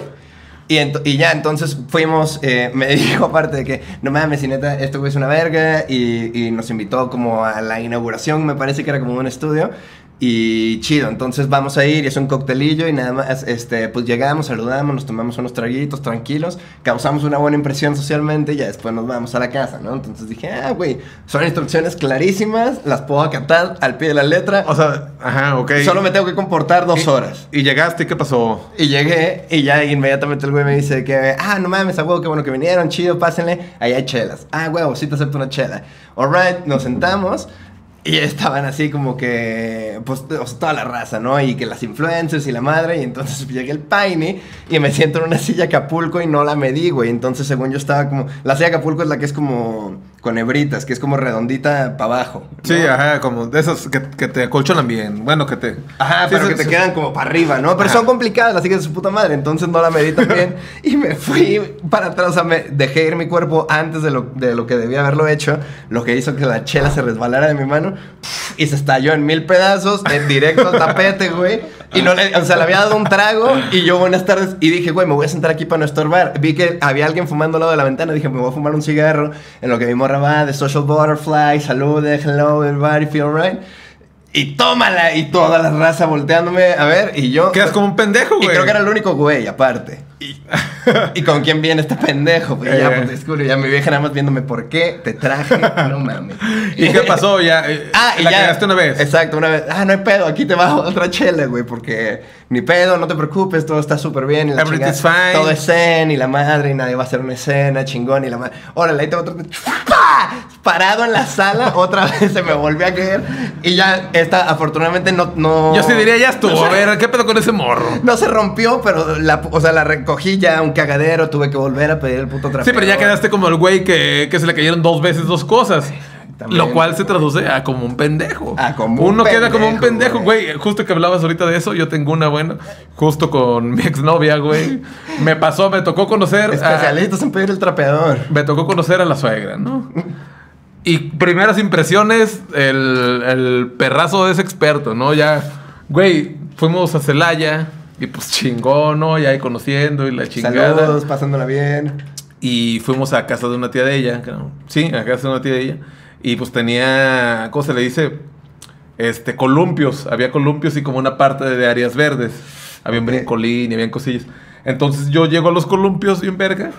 S2: Y, y ya, entonces fuimos, eh, me dijo aparte de que, no mames, si neta, güey es una verga, y, y nos invitó como a la inauguración, me parece que era como un estudio, y chido, entonces vamos a ir, y es un coctelillo, y nada más, este, pues llegamos, saludamos, nos tomamos unos traguitos tranquilos, causamos una buena impresión socialmente, y ya después nos vamos a la casa, ¿no? Entonces dije, ah, güey, son instrucciones clarísimas, las puedo acatar al pie de la letra,
S1: O sea, ajá, ok.
S2: solo me tengo que comportar dos
S1: Y-
S2: horas.
S1: Y llegaste, ¿y ¿qué pasó?
S2: Y llegué y ya inmediatamente el güey me dice que, ah, no mames, a huevo, qué bueno que vinieron, chido, pásenle, ahí hay chelas. Ah, huevo, sí te acepto una chela. Alright, nos sentamos y estaban así como que, pues, toda la raza, ¿no? Y que las influencers y la madre, y entonces llegué el Paine y me siento en una silla Acapulco y no la medí, güey. Entonces, según yo estaba como, la silla Acapulco es la que es como con hebritas, que es como redondita para abajo. ¿no?
S1: Sí, ajá, como de esas que, que te acolchonan bien. Bueno, que te.
S2: Ajá,
S1: Sí,
S2: pero que te quedan como para arriba, ¿no? Pero
S1: Ajá.
S2: son complicadas, las hijas de su puta madre. Entonces no la medí bien. y me fui para atrás. O sea, me dejé ir mi cuerpo antes de lo, de lo que debía haberlo hecho. Lo que hizo que la chela se resbalara de mi mano. Y se estalló en mil pedazos, en directo al tapete, güey. Y no le, o sea, le había dado un trago. Y yo, buenas tardes. Y dije, güey, me voy a sentar aquí para no estorbar. Vi que había alguien fumando al lado de la ventana. Dije, me voy a fumar un cigarro. En lo que mi va de Social Butterfly. Salude, hello, everybody, feel right. Y tómala, y toda la raza volteándome a ver, y yo...
S1: Quedas como un pendejo,
S2: Y
S1: güey.
S2: creo que era el único güey, aparte. Y, ¿y con quién viene este pendejo? Pues ya,
S1: Eh.
S2: pues descubro, ya mi vieja nada más viéndome, ¿por qué te traje? No mames.
S1: ¿Y qué pasó? Ya. eh,
S2: Ah, y
S1: la
S2: ya.
S1: cagaste una vez.
S2: Exacto, una vez. Ah, no hay pedo, aquí te bajo otra chela, güey, porque ni pedo, no te preocupes, todo está súper bien. y la
S1: Everything's
S2: chingada-
S1: fine.
S2: Todo es zen y la madre, y nadie va a hacer una escena, chingón, y la madre. Órale, ahí tengo otro. ¡Pah! Parado en la sala, otra vez se me volvió a caer. Y ya, esta, afortunadamente, no. no
S1: Yo sí diría, ya estuvo.
S2: no
S1: A ver, ¿qué pedo con ese morro?
S2: No se rompió, pero la, o sea, la recogí ya un cagadero, tuve que volver a pedir el puto trapeador.
S1: Sí, pero ya quedaste como el güey que, que se le cayeron dos veces dos cosas.
S2: También.
S1: Lo cual se traduce a como un pendejo.
S2: A como un
S1: Uno queda como un
S2: pendejo,
S1: güey. Justo que hablabas ahorita de eso, yo tengo una buena. Justo con mi exnovia, güey. Me pasó, me tocó conocer. a-
S2: Especialistas en pedir el trapeador.
S1: me tocó conocer a la suegra, ¿no? Y primeras impresiones, el, el perrazo es experto, ¿no? Ya, güey, fuimos a Celaya y pues chingón, ¿no? Ya ahí conociendo y la chingada.
S2: Saludos, pasándola bien.
S1: Y fuimos a casa de una tía de ella. creo. Sí, a casa de una tía de ella. Y pues tenía, ¿cómo se le dice? Este, columpios. Había columpios y como una parte de áreas verdes. Había un brincolín y habían cosillas. Entonces yo llego a los columpios bien verga.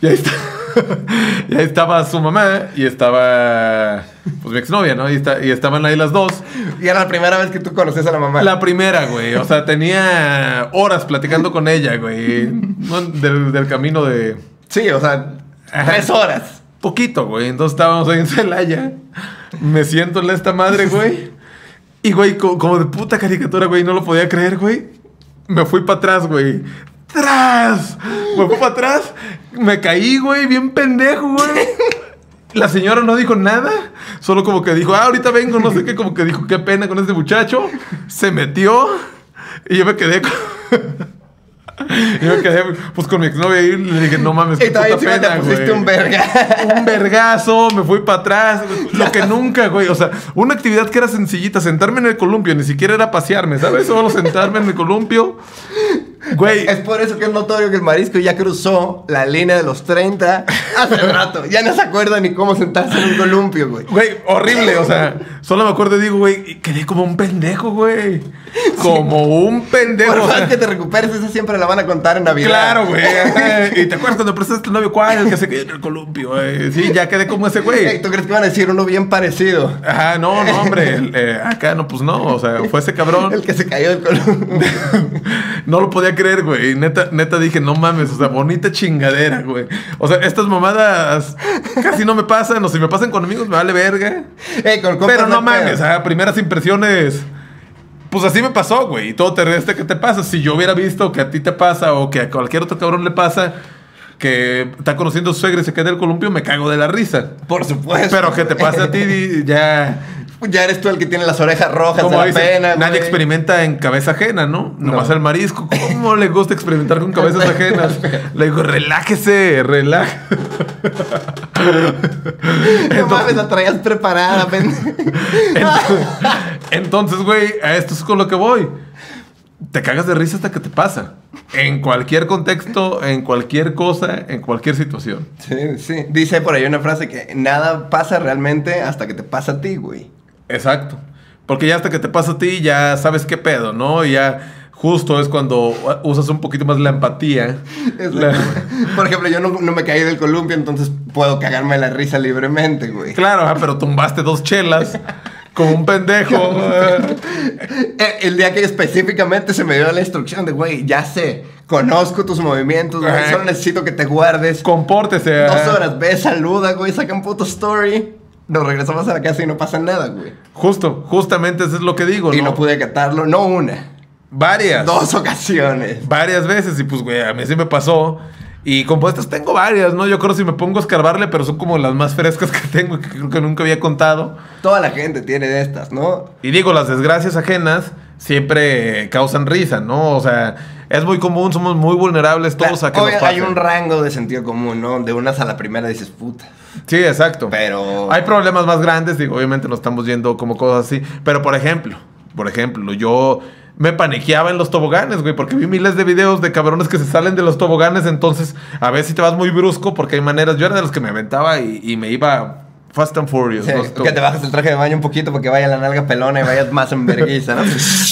S1: Y ahí, está, y ahí estaba su mamá y estaba pues mi exnovia, ¿no? Y, está- y estaban ahí las dos.
S2: Y era la primera vez que tú conoces a la mamá.
S1: La primera, güey. O sea, tenía horas platicando con ella, güey. ¿no? Del, del camino de...
S2: Sí, o sea, tres horas.
S1: Poquito, güey. Entonces estábamos ahí en Celaya. Me siento en esta madre, güey. Y, güey, co- como de puta caricatura, güey. No lo podía creer, güey. Me fui para atrás, güey. ¡Tras! Me fui para atrás. Me caí, güey. Bien pendejo, güey. La señora no dijo nada. Solo como que dijo, ah, ahorita vengo. No sé qué. Como que dijo, qué pena con este muchacho. Se metió. Y yo me quedé con... Yo me quedé, pues, con mi exnovia y le dije, no mames, qué puta pena,
S2: te pusiste
S1: güey
S2: un verga.
S1: un vergazo, me fui para atrás, lo que nunca, güey. O sea, una actividad que era sencillita, sentarme en el columpio, ni siquiera era pasearme, ¿sabes? Solo sentarme en el columpio. Güey,
S2: Es por eso que es notorio que el marisco ya cruzó la línea de los 30 hace rato. Ya no se acuerda ni cómo sentarse en un columpio, güey.
S1: güey, horrible, o sea, solo me acuerdo y digo, güey, quedé como un pendejo, güey. Como un pendejo.
S2: Por
S1: o sea.
S2: más que te recuperes, esa siempre la van a contar en Navidad.
S1: Claro, güey. Y te acuerdas cuando prestaste tu novio, ¿cuál? El que se quedó en el columpio, güey. Sí, ya quedé como ese
S2: Ey,
S1: güey.
S2: ¿Tú crees que van a decir uno bien parecido?
S1: Ajá, no, no, hombre. el, eh, acá no, pues no. O sea, fue ese cabrón.
S2: El que se cayó del columpio.
S1: No lo podía creer, güey. Neta, neta dije, no mames, o sea, bonita chingadera, güey. O sea, estas mamadas casi no me pasan, o si me pasan con amigos me vale verga.
S2: Ey, con
S1: Pero no mames, ah, primeras impresiones. Pues así me pasó, güey. Y todo terrestre que te pasa. Si yo hubiera visto que a ti te pasa o que a cualquier otro cabrón le pasa que está conociendo a su suegra y se queda en el columpio, me cago de la risa.
S2: Por supuesto.
S1: Pero que te pase a ti ya.
S2: Ya eres tú el que tiene las orejas rojas
S1: Como
S2: de la
S1: dicen,
S2: pena,
S1: nadie
S2: güey.
S1: experimenta en cabeza ajena, ¿no? Nomás
S2: No.
S1: el marisco. ¿Cómo le gusta experimentar con cabezas ajenas? Le digo, relájese, relájese.
S2: No mames, la traías preparada.
S1: Entonces, güey, a esto es con lo que voy. Te cagas de risa hasta que te pasa. En cualquier contexto, en cualquier cosa, en cualquier situación.
S2: Sí, sí. Dice por ahí una frase que nada pasa realmente hasta que te pasa a ti, güey.
S1: Exacto. Porque ya hasta que te pasa a ti, ya sabes qué pedo, ¿no? Y ya justo es cuando usas un poquito más la empatía. La-
S2: Por ejemplo, yo no, no me caí del columpio, entonces puedo cagarme la risa libremente, güey.
S1: Claro, ajá, pero tumbaste dos chelas como un pendejo.
S2: Eh, El día que específicamente se me dio la instrucción de, güey, ya sé, conozco tus movimientos, güey, solo necesito que te guardes.
S1: Compórtese.
S2: Dos horas, ve, saluda, güey, saca un puto story. Nos regresamos a la casa y no pasa nada, güey.
S1: Justo, justamente eso es lo que digo,
S2: Y
S1: ¿no?
S2: no pude acatarlo, no una,
S1: Varias.
S2: dos ocasiones.
S1: Varias veces y pues, güey, a mí sí me pasó. Y compuestas tengo varias, ¿no? Yo creo si me pongo a escarbarle, pero son como las más frescas que tengo y que creo que nunca había contado.
S2: Toda la gente tiene de estas, ¿no?
S1: Y digo, las desgracias ajenas siempre causan risa, ¿no? O sea, es muy común, somos muy vulnerables todos a que
S2: Obvio,
S1: nos
S2: hay un rango de sentido común, ¿no? De unas a la primera dices, puta.
S1: Sí, exacto.
S2: Pero...
S1: Hay problemas más grandes, digo, obviamente no estamos yendo como cosas así. Pero por ejemplo, por ejemplo, yo me paniqueaba en los toboganes, güey, porque vi miles de videos de cabrones que se salen de los toboganes, entonces a ver si te vas muy brusco, porque hay maneras. Yo era de los que me aventaba y, y me iba Fast and Furious.
S2: Sí,
S1: no
S2: que te bajas el traje de baño un poquito porque vaya la nalga pelona y vayas más en vergüenza, ¿no?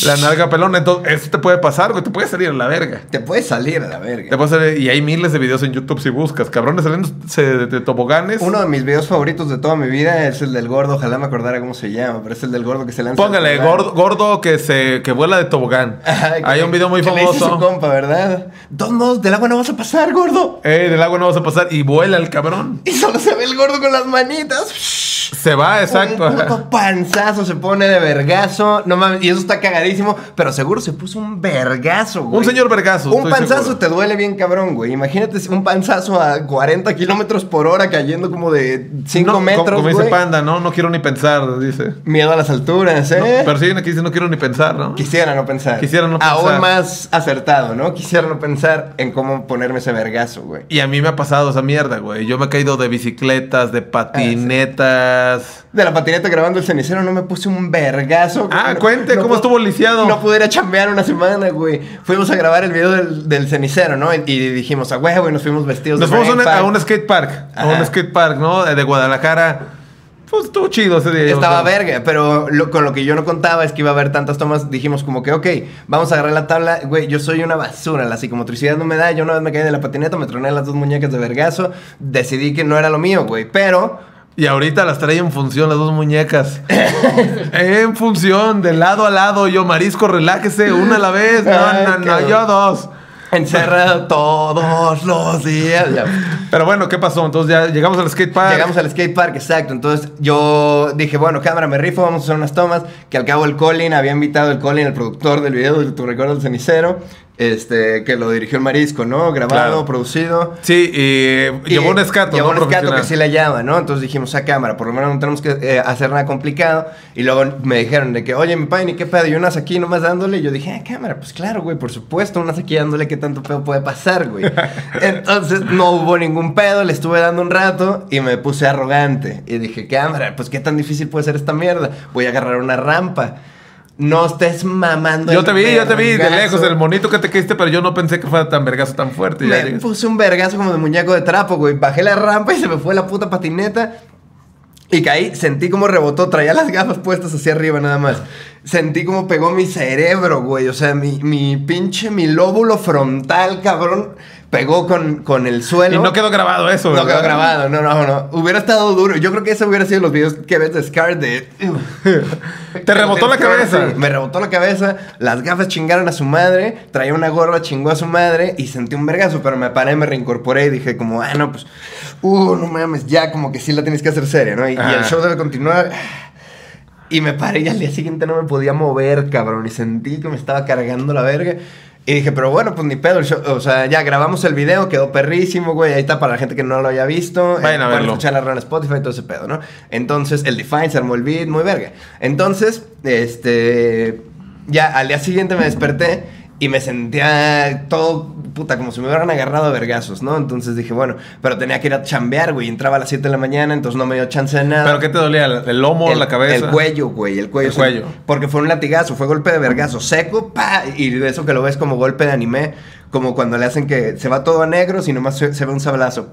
S1: La nalga pelona, entonces eso te puede pasar, güey, te puede salir a la verga.
S2: Te puedes salir a la
S1: Te
S2: verga.
S1: puede salir- y hay miles de videos en YouTube si buscas, cabrones saliéndose de, de toboganes.
S2: Uno de mis videos favoritos de toda mi vida es el del gordo, ojalá me acordara cómo se llama, pero es el del gordo que se lanza.
S1: Póngale, gordo, gordo que se que vuela de tobogán. Hay un video muy
S2: que le
S1: famoso.
S2: su compa, ¿verdad? Dos modos, del agua no vas a pasar, gordo.
S1: Ey, del agua no vas a pasar. Y vuela el cabrón.
S2: Y solo se ve el gordo con las manitas.
S1: Se va, exacto.
S2: Un puto panzazo se pone de vergazo. No mames, y eso está cagadísimo. Pero seguro se puso un vergazo, güey.
S1: Un señor vergazo.
S2: Un panzazo
S1: seguro.
S2: te duele bien cabrón, güey. Imagínate un panzazo a 40 kilómetros por hora cayendo como de 5
S1: No,
S2: metros,
S1: Como, como dice. Panda, ¿no? No quiero ni pensar, dice.
S2: Miedo a las alturas, ¿eh?
S1: No, pero sí, aquí dice no quiero ni pensar, ¿no?
S2: Quisiera no pensar.
S1: Quisiera no pensar.
S2: Aún más acertado, ¿no? Quisiera no pensar en cómo ponerme ese vergazo, güey.
S1: Y a mí me ha pasado esa mierda, güey. Yo me he caído de bicicletas,
S2: Ah,
S1: de patinetas.
S2: De la patineta grabando el cenicero no me puse un vergazo.
S1: Ah,
S2: No-
S1: cuente,
S2: no
S1: ¿cómo
S2: pu-
S1: estuvo lisiado?
S2: No pude ir a chambear una semana, güey. Fuimos a grabar el video del, del cenicero, ¿no? Y, y dijimos, a huevo, y nos fuimos vestidos
S1: Nos
S2: de
S1: fuimos a, una- a un skate park. A
S2: Ajá.
S1: un skate park, ¿no? De Guadalajara. Pues estuvo chido ese día.
S2: Estaba
S1: o sea.
S2: verga, pero lo- con lo que yo no contaba es que iba a haber tantas tomas. Dijimos como que, ok, vamos a agarrar la tabla. Güey, yo soy una basura, la psicomotricidad no me da. Yo una vez me caí de la patineta, me troné las dos muñecas de vergazo. Decidí que no era lo mío, güey. Pero
S1: Y ahorita las trae en función las dos muñecas. en función, de lado a lado. Yo, marisco, relájese, una a la vez. No,
S2: Ay,
S1: no, no, yo dos.
S2: encerrado todos los días. Ya.
S1: Pero bueno, ¿qué pasó? Entonces ya llegamos al skate park.
S2: Llegamos al skate park, exacto. Entonces yo dije, bueno, cámara, me rifo, vamos a hacer unas tomas. Que al cabo el Colin había invitado el Colin, el productor del video de Tu Recuerdo del Cenicero, este, que lo dirigió el Marisco, ¿no? Grabado,
S1: Claro.
S2: producido.
S1: Sí, y, llevó un escato.
S2: Llevó
S1: ¿no?
S2: un escato que sí le llama, ¿no? Entonces dijimos a cámara, por lo menos no tenemos que eh, hacer nada complicado. Y luego me dijeron de que, oye, mi padre, ¿y qué pedo? Y unas aquí nomás dándole. Y yo dije, ah, cámara, pues claro, güey, por supuesto, unas aquí dándole, ¿qué tanto pedo puede pasar, güey? Entonces no hubo ningún pedo, le estuve dando un rato y me puse arrogante. Y dije, cámara, pues qué tan difícil puede ser esta mierda. Voy a agarrar una rampa. No estés mamando.
S1: Yo te vi, yo te vi de lejos, el monito que te caíste, pero yo no pensé que fuera tan vergazo tan fuerte.
S2: Me puse un vergazo como de muñeco de trapo, güey. Bajé la rampa y se me fue la puta patineta. Y caí, sentí como rebotó, traía las gafas puestas hacia arriba nada más. Sentí como pegó mi cerebro, güey. O sea, mi, mi pinche, mi lóbulo frontal, cabrón, pegó con, con el suelo.
S1: Y no quedó grabado eso,
S2: No
S1: ¿verdad?
S2: quedó grabado, no, no, no. Hubiera estado duro. Yo creo que ese hubiera sido los videos que ves de Scar de.
S1: Te rebotó la cabeza.
S2: Sí, me rebotó la cabeza. Las gafas chingaron a su madre. Traía una gorra, chingó a su madre. Y sentí un vergazo, pero me paré, me reincorporé y dije, como, ah, no, pues. Uh, no mames, ya como que sí la tienes que hacer seria, ¿no? Y, y el show debe continuar. Y me paré y al día siguiente no me podía mover, cabrón. Y sentí que me estaba cargando la verga. Y dije, pero bueno, pues ni pedo. el show- o sea, ya grabamos el video, quedó perrísimo, güey. Ahí está para la gente que no lo haya visto.
S1: Vayan a
S2: pueden
S1: verlo.
S2: escuchar la run en Spotify y todo ese pedo, ¿no? Entonces, el Define se armó el beat, muy verga. Entonces, este. Ya al día siguiente me desperté y me sentía todo, puta, como si me hubieran agarrado a vergazos, ¿no? Entonces dije, bueno, pero tenía que ir a chambear, güey. Entraba a las 7 de la mañana, entonces no me dio chance de nada.
S1: ¿Pero qué te dolía? ¿El lomo,
S2: El-
S1: la cabeza?
S2: El cuello, güey, el cuello.
S1: El
S2: sí.
S1: cuello.
S2: Porque fue un latigazo, fue golpe de vergazo seco, pa, y de eso que lo ves como golpe de anime, como cuando le hacen que se va todo a negros y nomás se, se ve un sablazo.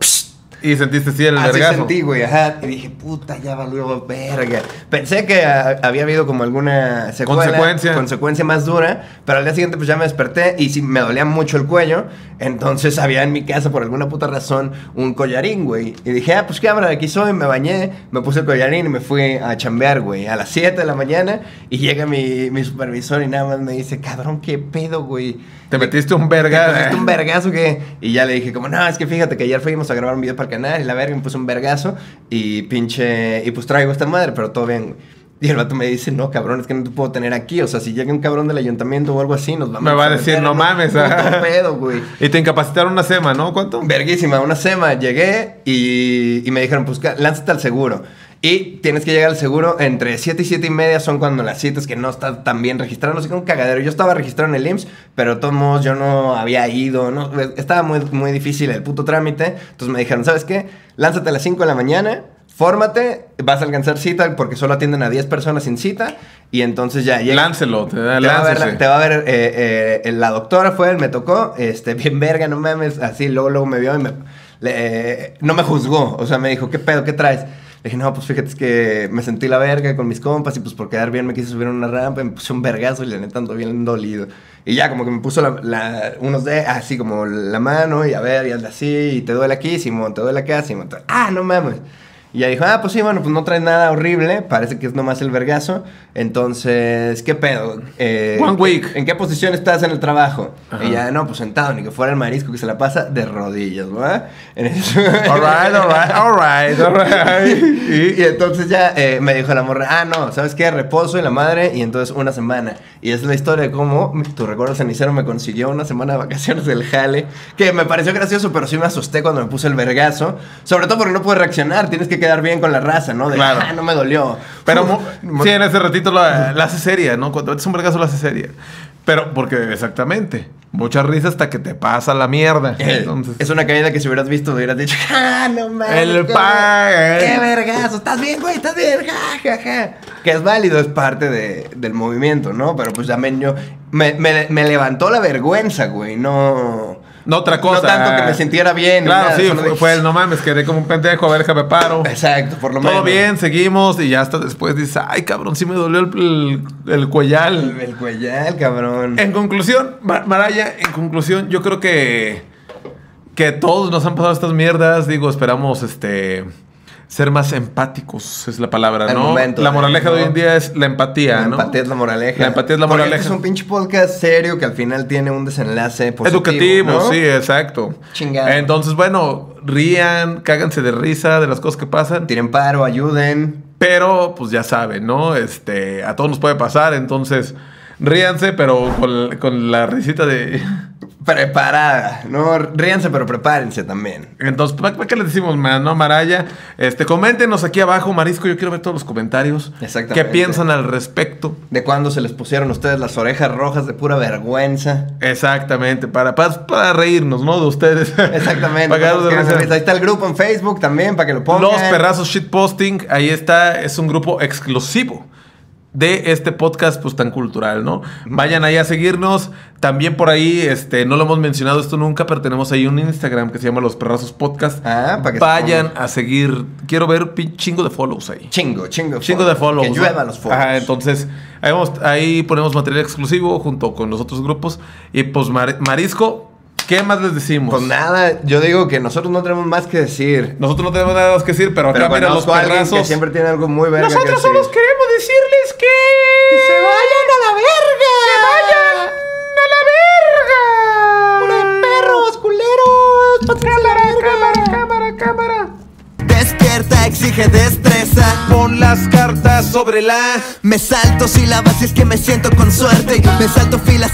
S1: Y sentiste sí el
S2: Así
S1: vergazo.
S2: sentí, güey, ajá. Y dije, puta, ya valió verga. Pensé que había habido como alguna secuela,
S1: Consecuencia.
S2: consecuencia más dura, pero al día siguiente pues ya me desperté y sí me dolía mucho el cuello. Entonces había en mi casa por alguna puta razón un collarín, güey. Y dije, ah, pues qué habrá, aquí soy, me bañé, me puse el collarín y me fui a chambear, güey, a las 7 de la mañana. Y llega mi, mi supervisor y nada más me dice, cabrón, qué pedo, güey.
S1: Te metiste un
S2: ¿Te
S1: verga.
S2: pusiste un vergazo que Y ya le dije como, no, es que fíjate que ayer fuimos a grabar un video para el canal y la verga me puso un vergazo y pinche... Y pues traigo esta madre, pero todo bien, güey. Y el vato me dice, no, cabrón, es que no te puedo tener aquí. O sea, si llega un cabrón del ayuntamiento o algo así, nos vamos
S1: Me va a decir,
S2: meter
S1: no
S2: un
S1: mames,
S2: puto
S1: ajá.
S2: pedo, güey.
S1: Y te incapacitaron una sema, ¿no? ¿Cuánto?
S2: Verguísima, una sema. Llegué y, y me dijeron, pues lánzate al seguro. Y tienes que llegar al seguro entre 7 y 7 y media son cuando las citas que no está tan bien registrado. No sé un cagadero. Yo estaba registrado en el IMSS, pero de todos modos yo no había ido. No, estaba muy, muy difícil el puto trámite. Entonces me dijeron, ¿sabes qué? Lánzate a las 5 de la mañana. Fórmate, vas a alcanzar cita porque solo atienden a 10 personas sin cita y entonces ya llega.
S1: Láncelo, te,
S2: Te va, a ver, te va a ver, eh, eh, la doctora fue, él me tocó, este, bien verga, no mames, así, luego, luego me vio y me, le- eh, no me juzgó, o sea, me dijo, ¿qué pedo, qué traes? Le dije, no, pues fíjate es que me sentí la verga con mis compas y pues por quedar bien me quise subir a una rampa y me puse un vergazo y la neta ando bien dolido. Y ya como que me puso la, la- unos de, así como la mano y a ver, y hazle así, y te duele aquí, Simón, te duele acá, Simón. Ah, no mames. Y ya dijo, ah, pues sí, bueno, pues no traes nada horrible, parece que es nomás el vergazo. Entonces, ¿qué pedo? Eh,
S1: One week.
S2: ¿En qué posición estás en el trabajo?
S1: Ajá.
S2: Y ya, no, pues sentado, ni que fuera el marisco que se la pasa de rodillas, ¿verdad?
S1: Alright, alright, alright, alright.
S2: y, y entonces ya eh, me dijo la morra, ah, no, ¿sabes qué? Reposo y la madre, y entonces una semana. Y es la historia de cómo tu recuerdo cenicero me consiguió una semana de vacaciones del jale, que me pareció gracioso, pero sí me asusté cuando me puse el vergazo. Sobre todo porque no pude reaccionar, tienes que quedar bien con la raza, ¿no? De,
S1: Claro.
S2: ah, no me dolió.
S1: Pero sí, en ese ratito la, la hace seria, ¿no? Cuando es un vergazo la hace seria. Pero, porque exactamente. Mucha risa hasta que te pasa la mierda.
S2: Eh,
S1: Entonces,
S2: Es una caída que si hubieras visto hubieras dicho, ¡ah, no mames!
S1: El
S2: qué-
S1: pa-
S2: ¡Qué vergazo! ¿Estás bien, güey? ¿Estás bien? ¡Ja, ja, ja! Que es válido, es parte de- del movimiento, ¿no? Pero pues también yo... Me, me- me levantó la vergüenza, güey. No...
S1: no otra cosa.
S2: No tanto que me sintiera bien.
S1: Claro,
S2: nada,
S1: sí, fue, el no mames, quedé como un pendejo, a ver, déjame paro.
S2: Exacto, por lo
S1: Todo
S2: menos.
S1: bien, seguimos y ya hasta después dices, ay cabrón, sí me dolió el, el, el cuellal.
S2: El, el cuellal, cabrón.
S1: En conclusión, Ma- Maraya, en conclusión, yo creo que que todos nos han pasado estas mierdas. Digo, esperamos este ser más empáticos, es la palabra,
S2: Al
S1: ¿no?
S2: momento,
S1: la
S2: ¿no?
S1: moraleja de hoy en día es la empatía,
S2: La
S1: ¿no?
S2: empatía es la moraleja.
S1: La empatía es la moraleja.
S2: este es un pinche podcast serio que al final tiene un desenlace positivo.
S1: Educativo,
S2: ¿no?
S1: sí, exacto.
S2: Chingado.
S1: Entonces, bueno, rían, cáganse de risa de las cosas que pasan.
S2: Tiren paro, ayuden.
S1: Pero, pues ya saben, ¿no? Este, a todos nos puede pasar, entonces ríanse, pero con, con la risita de.
S2: Preparada, ¿no? Ríanse, pero prepárense también.
S1: Entonces, ¿para, qué les decimos más, no, Maraya? Este, coméntenos aquí abajo, Marisco. Yo quiero ver todos los comentarios.
S2: Exactamente.
S1: ¿Qué piensan al respecto?
S2: De cuándo se les pusieron ustedes las orejas rojas de pura vergüenza.
S1: Exactamente, para, para, para reírnos, ¿no? De ustedes.
S2: Exactamente.
S1: Para de
S2: Ahí está el grupo en Facebook también, para que lo pongan.
S1: Los Perrazos Shitposting, ahí está, es un grupo exclusivo de este podcast pues tan cultural, ¿no? Vayan ahí a seguirnos. También por ahí, este, no lo hemos mencionado esto nunca, pero tenemos ahí un Instagram que se llama Los Perrazos Podcast.
S2: Ah, para que
S1: Vayan a seguir. Quiero ver chingo de follows ahí.
S2: Chingo, chingo.
S1: Chingo de follows.
S2: Que llueva los follows.
S1: Ajá, entonces ahí, vamos- ahí ponemos material exclusivo junto con los otros grupos. Y pues Mar- Marisco, ¿qué más les decimos?
S2: Pues nada, yo digo que nosotros no tenemos más que decir.
S1: Nosotros no tenemos nada más que decir, pero acá
S2: Pero
S1: mira los
S2: alguien que
S1: perrazos.
S2: siempre tiene algo muy verga
S1: Nosotros
S2: que
S1: solo
S2: decir.
S1: queremos decirles que...
S2: ¡Que se vayan a la verga!
S1: ¡Que vayan a la verga!
S2: ¡Pura de perros, culeros!
S1: Cámara, cámara.
S3: Despierta, exige destreza.
S1: Pon las cartas sobre la...
S3: Me salto sílabas si es que me siento con suerte. Me salto filas